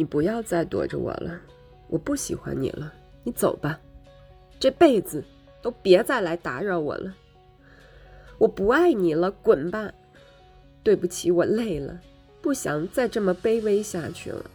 你不要再躲着我了我不喜欢你了你走吧这辈子都别再来打扰我了。我不爱你了滚吧！对不起我累了不想再这么卑微下去了。